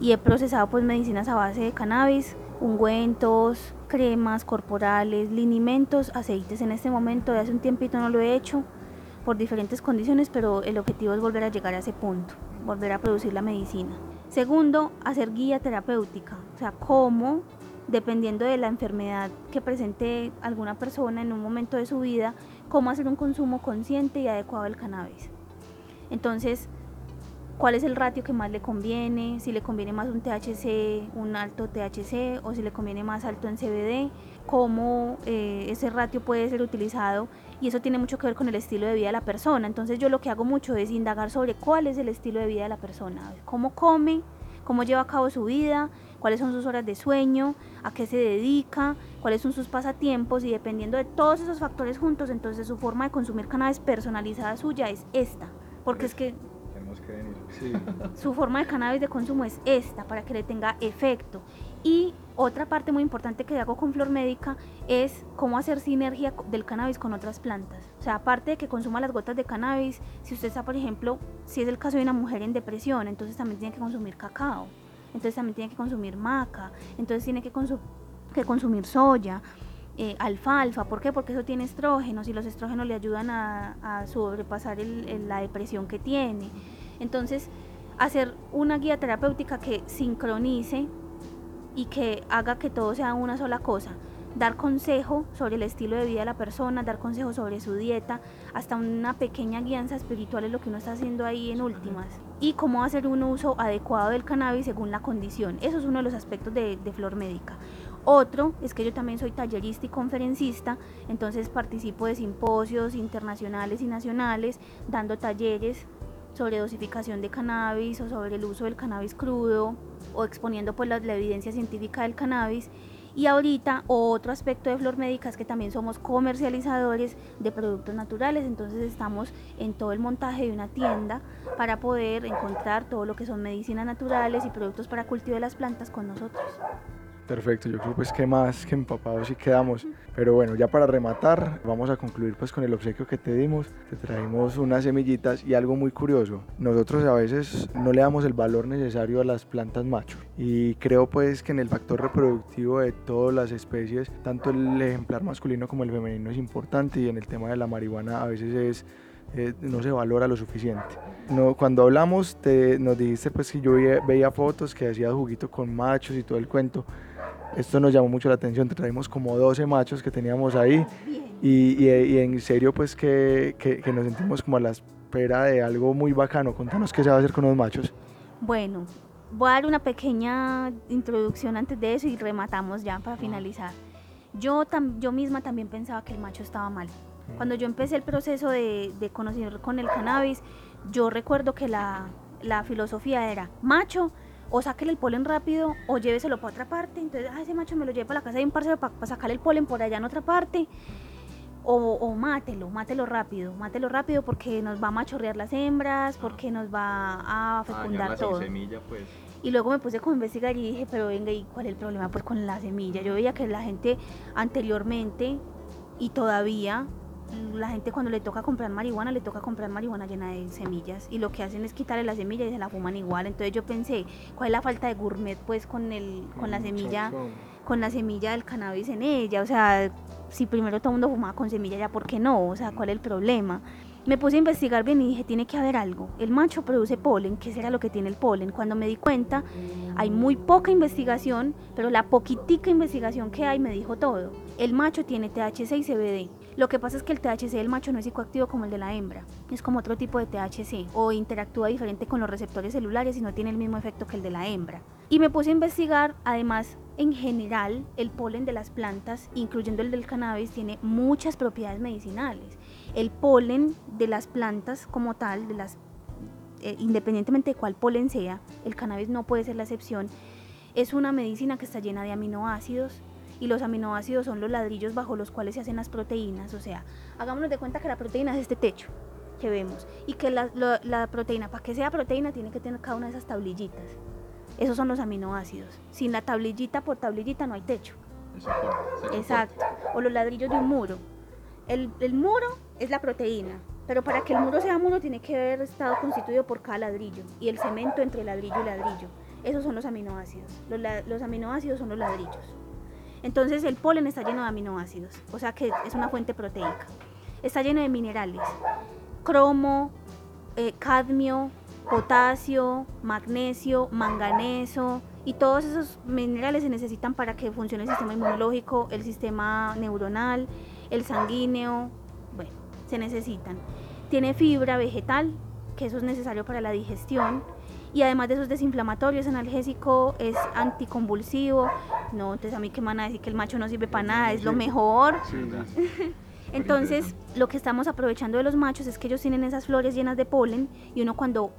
y he procesado pues medicinas a base de cannabis, ungüentos, cremas corporales, linimentos, aceites. En este momento, de hace un tiempito no lo he hecho por diferentes condiciones, pero el objetivo es volver a llegar a ese punto, volver a producir la medicina. Segundo, hacer guía terapéutica, o sea, cómo dependiendo de la enfermedad que presente alguna persona en un momento de su vida, cómo hacer un consumo consciente y adecuado del cannabis. Entonces, cuál es el ratio que más le conviene, si le conviene más un THC, un alto THC o si le conviene más alto en CBD, cómo eh, ese ratio puede ser utilizado y eso tiene mucho que ver con el estilo de vida de la persona. Entonces yo lo que hago mucho es indagar sobre cuál es el estilo de vida de la persona, cómo come, cómo lleva a cabo su vida, cuáles son sus horas de sueño, a qué se dedica, cuáles son sus pasatiempos y dependiendo de todos esos factores juntos, entonces su forma de consumir cannabis personalizada suya es esta, porque es que su forma de cannabis de consumo es esta, para que le tenga efecto. Y otra parte muy importante que hago con Flor Médica es cómo hacer sinergia del cannabis con otras plantas. O sea, aparte de que consuma las gotas de cannabis, si usted está, por ejemplo, si es el caso de una mujer en depresión, entonces también tiene que consumir cacao, entonces también tiene que consumir maca, entonces tiene que, consumir soya. Eh, alfalfa, ¿por qué? Porque eso tiene estrógenos y los estrógenos le ayudan a, sobrepasar la depresión que tiene. Entonces, hacer una guía terapéutica que sincronice y que haga que todo sea una sola cosa. Dar consejo sobre el estilo de vida de la persona, dar consejo sobre su dieta, hasta una pequeña guianza espiritual es lo que uno está haciendo ahí en últimas. Y cómo hacer un uso adecuado del cannabis según la condición. Eso es uno de los aspectos de, de Flor Médica. Otro es que yo también soy tallerista y conferencista, entonces participo de simposios internacionales y nacionales, dando talleres sobre dosificación de cannabis o sobre el uso del cannabis crudo o exponiendo pues la, evidencia científica del cannabis. Y ahorita otro aspecto de Flor Médica es que también somos comercializadores de productos naturales, entonces estamos en todo el montaje de una tienda para poder encontrar todo lo que son medicinas naturales y productos para cultivo de las plantas con nosotros. Perfecto, yo creo pues que más que empapados y quedamos. Pero bueno, ya para rematar, vamos a concluir pues con el obsequio que te dimos. Te traemos unas semillitas y algo muy curioso. Nosotros a veces no le damos el valor necesario a las plantas macho. Y creo pues que en el factor reproductivo de todas las especies, tanto el ejemplar masculino como el femenino es importante y en el tema de la marihuana a veces es eh, no se valora lo suficiente. No, cuando hablamos te, nos dijiste pues que yo veía, veía fotos que hacía juguito con machos y todo el cuento, esto nos llamó mucho la atención, traímos como 12 machos que teníamos ahí y, en serio pues que, nos sentimos como a la espera de algo muy bacano. Contanos qué se va a hacer con los machos. Bueno, voy a dar una pequeña introducción antes de eso y rematamos ya para finalizar. Yo, yo misma también pensaba que el macho estaba mal. Cuando yo empecé el proceso de, de conocer con el cannabis, yo recuerdo que la, la filosofía era macho, o sáquele el polen rápido o lléveselo para otra parte. Entonces, ah, ese macho me lo lleva para la casa de un parcero para, sacarle el polen por allá en otra parte. O, o, mátelo, mátelo rápido, mátelo rápido porque nos va a machorrear las hembras, porque nos va a fecundar todo. Semilla, pues. Y luego me puse como a investigar y dije, pero venga, ¿y cuál es el problema pues con la semilla? Yo veía que la gente anteriormente y todavía la gente cuando le toca comprar marihuana, le toca comprar marihuana llena de semillas y lo que hacen es quitarle la semilla y se la fuman igual. Entonces yo pensé, ¿cuál es la falta de gourmet pues con el con la semilla con la semilla del cannabis en ella? O sea, si primero todo el mundo fumaba con semilla, ya por qué no? O sea, ¿cuál es el problema? Me puse a investigar bien y dije, tiene que haber algo. El macho produce polen, ¿qué será lo que tiene el polen? Cuando me di cuenta, hay muy poca investigación, pero la poquitica investigación que hay me dijo todo. El macho tiene THC y CBD. Lo que pasa es que el THC del macho no es psicoactivo como el de la hembra. Es como otro tipo de THC o interactúa diferente con los receptores celulares y no tiene el mismo efecto que el de la hembra. Y me puse a investigar, además, en general, el polen de las plantas, incluyendo el del cannabis, tiene muchas propiedades medicinales el polen de las plantas como tal, eh, independientemente de cuál polen sea, el cannabis no puede ser la excepción, es una medicina que está llena de aminoácidos y los aminoácidos son los ladrillos bajo los cuales se hacen las proteínas, o sea, hagámonos de cuenta que la proteína es este techo que vemos y que la, la proteína, para que sea proteína, tiene que tener cada una de esas tablillitas. Esos son los aminoácidos. Sin la tablillita por tablillita no hay techo. Exacto. O los ladrillos de un muro. El, el, muro es la proteína, pero para que el muro sea muro tiene que haber estado constituido por cada ladrillo y el cemento entre ladrillo y ladrillo. Esos son los aminoácidos. Los, los aminoácidos son los ladrillos. Entonces el polen está lleno de aminoácidos, o sea que es una fuente proteica. Está lleno de minerales, cromo, eh, cadmio, potasio, magnesio, manganeso y todos esos minerales se necesitan para que funcione el sistema inmunológico, el sistema neuronal, el sanguíneo, bueno, se necesitan. Tiene fibra vegetal, que eso es necesario para la digestión. Y además de eso es desinflamatorio, es analgésico, es anticonvulsivo. No, entonces a mí que me van a decir que el macho no sirve para nada, es lo mejor. entonces, lo que estamos aprovechando de los machos es que ellos tienen esas flores llenas de polen y uno cuando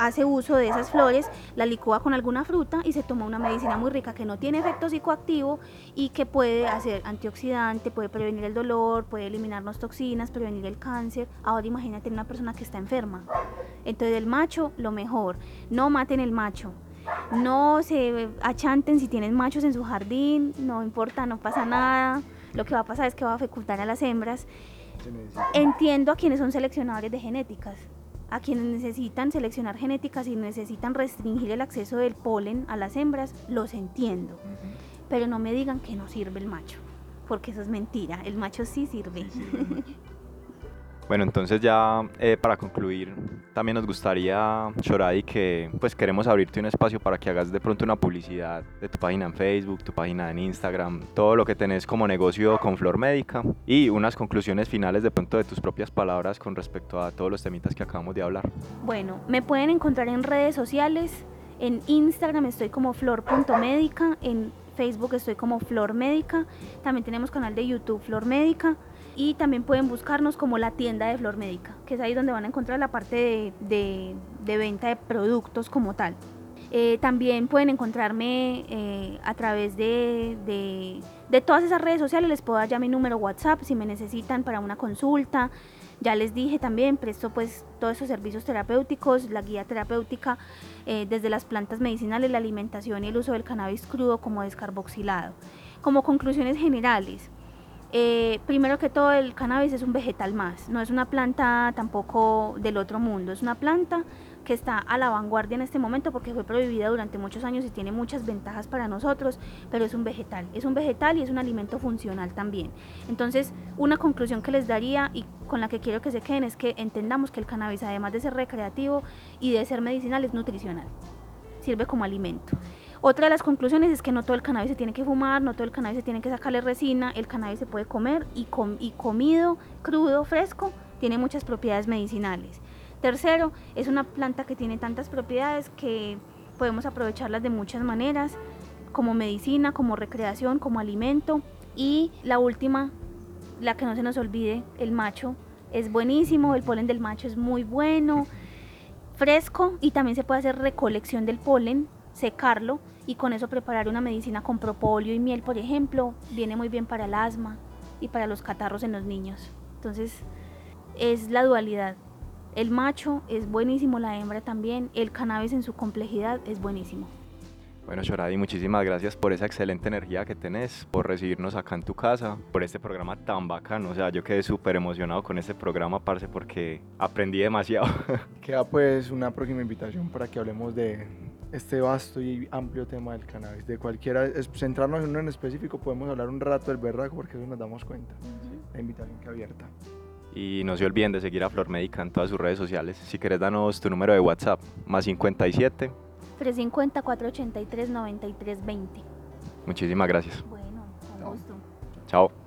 hace uso de esas flores, la licúa con alguna fruta y se toma una medicina muy rica que no tiene efecto psicoactivo y que puede hacer antioxidante, puede prevenir el dolor, puede eliminarnos toxinas, prevenir el cáncer. Ahora imagínate una persona que está enferma. Entonces el macho, lo mejor, no maten el macho. No se achanten si tienen machos en su jardín, no importa, no pasa nada. Lo que va a pasar es que va a fecundar a las hembras. Entiendo a quienes son seleccionadores de genéticas a quienes necesitan seleccionar genéticas y necesitan restringir el acceso del polen a las hembras, los entiendo. Pero no me digan que no sirve el macho, porque eso es mentira. El macho sí sirve. Bueno, entonces ya eh, para concluir, también nos gustaría, Shoradi, que pues queremos abrirte un espacio para que hagas de pronto una publicidad de tu página en Facebook, tu página en Instagram, todo lo que tenés como negocio con Flor Médica y unas conclusiones finales de pronto de tus propias palabras con respecto a todos los temitas que acabamos de hablar. Bueno, me pueden encontrar en redes sociales, en Instagram estoy como flor.médica, en Facebook estoy como Flor Médica, también tenemos canal de YouTube Flor Médica y también pueden buscarnos como la tienda de Flor Médica, que es ahí donde van a encontrar la parte de, venta de productos como tal. Eh, también pueden encontrarme eh, a través de, de, todas esas redes sociales, les puedo dar ya mi número WhatsApp si me necesitan para una consulta. Ya les dije también, presto pues todos esos servicios terapéuticos, la guía terapéutica eh, desde las plantas medicinales, la alimentación y el uso del cannabis crudo como descarboxilado. Como conclusiones generales, eh, primero que todo, el cannabis es un vegetal más, no es una planta tampoco del otro mundo, es una planta que está a la vanguardia en este momento porque fue prohibida durante muchos años y tiene muchas ventajas para nosotros, pero es un vegetal, es un vegetal y es un alimento funcional también. Entonces, una conclusión que les daría y con la que quiero que se queden es que entendamos que el cannabis, además de ser recreativo y de ser medicinal, es nutricional, sirve como alimento. Otra de las conclusiones es que no todo el cannabis se tiene que fumar, no todo el cannabis se tiene que sacarle resina, el cannabis se puede comer y, comido, crudo, fresco, tiene muchas propiedades medicinales. Tercero, es una planta que tiene tantas propiedades que podemos aprovecharlas de muchas maneras, como medicina, como recreación, como alimento. Y la última, la que no se nos olvide, el macho es buenísimo, el polen del macho es muy bueno, fresco y también se puede hacer recolección del polen, secarlo y con eso preparar una medicina con propóleo y miel, por ejemplo, viene muy bien para el asma y para los catarros en los niños. Entonces, es la dualidad. El macho es buenísimo, la hembra también, el cannabis en su complejidad es buenísimo. Bueno, Shoradi, muchísimas gracias por esa excelente energía que tenés, por recibirnos acá en tu casa, por este programa tan bacano. O sea, yo quedé súper emocionado con este programa, parce, porque aprendí demasiado. Queda pues una próxima invitación para que hablemos de, este vasto y amplio tema del cannabis. De cualquiera, centrarnos en uno en específico, podemos hablar un rato del berraco porque eso nos damos cuenta. La invitación que abierta. Y no se olviden de seguir a Flor Médica en todas sus redes sociales. Si quieres, danos tu número de WhatsApp, más 57 350 483 9320. Muchísimas gracias. Bueno, con gusto. Chao.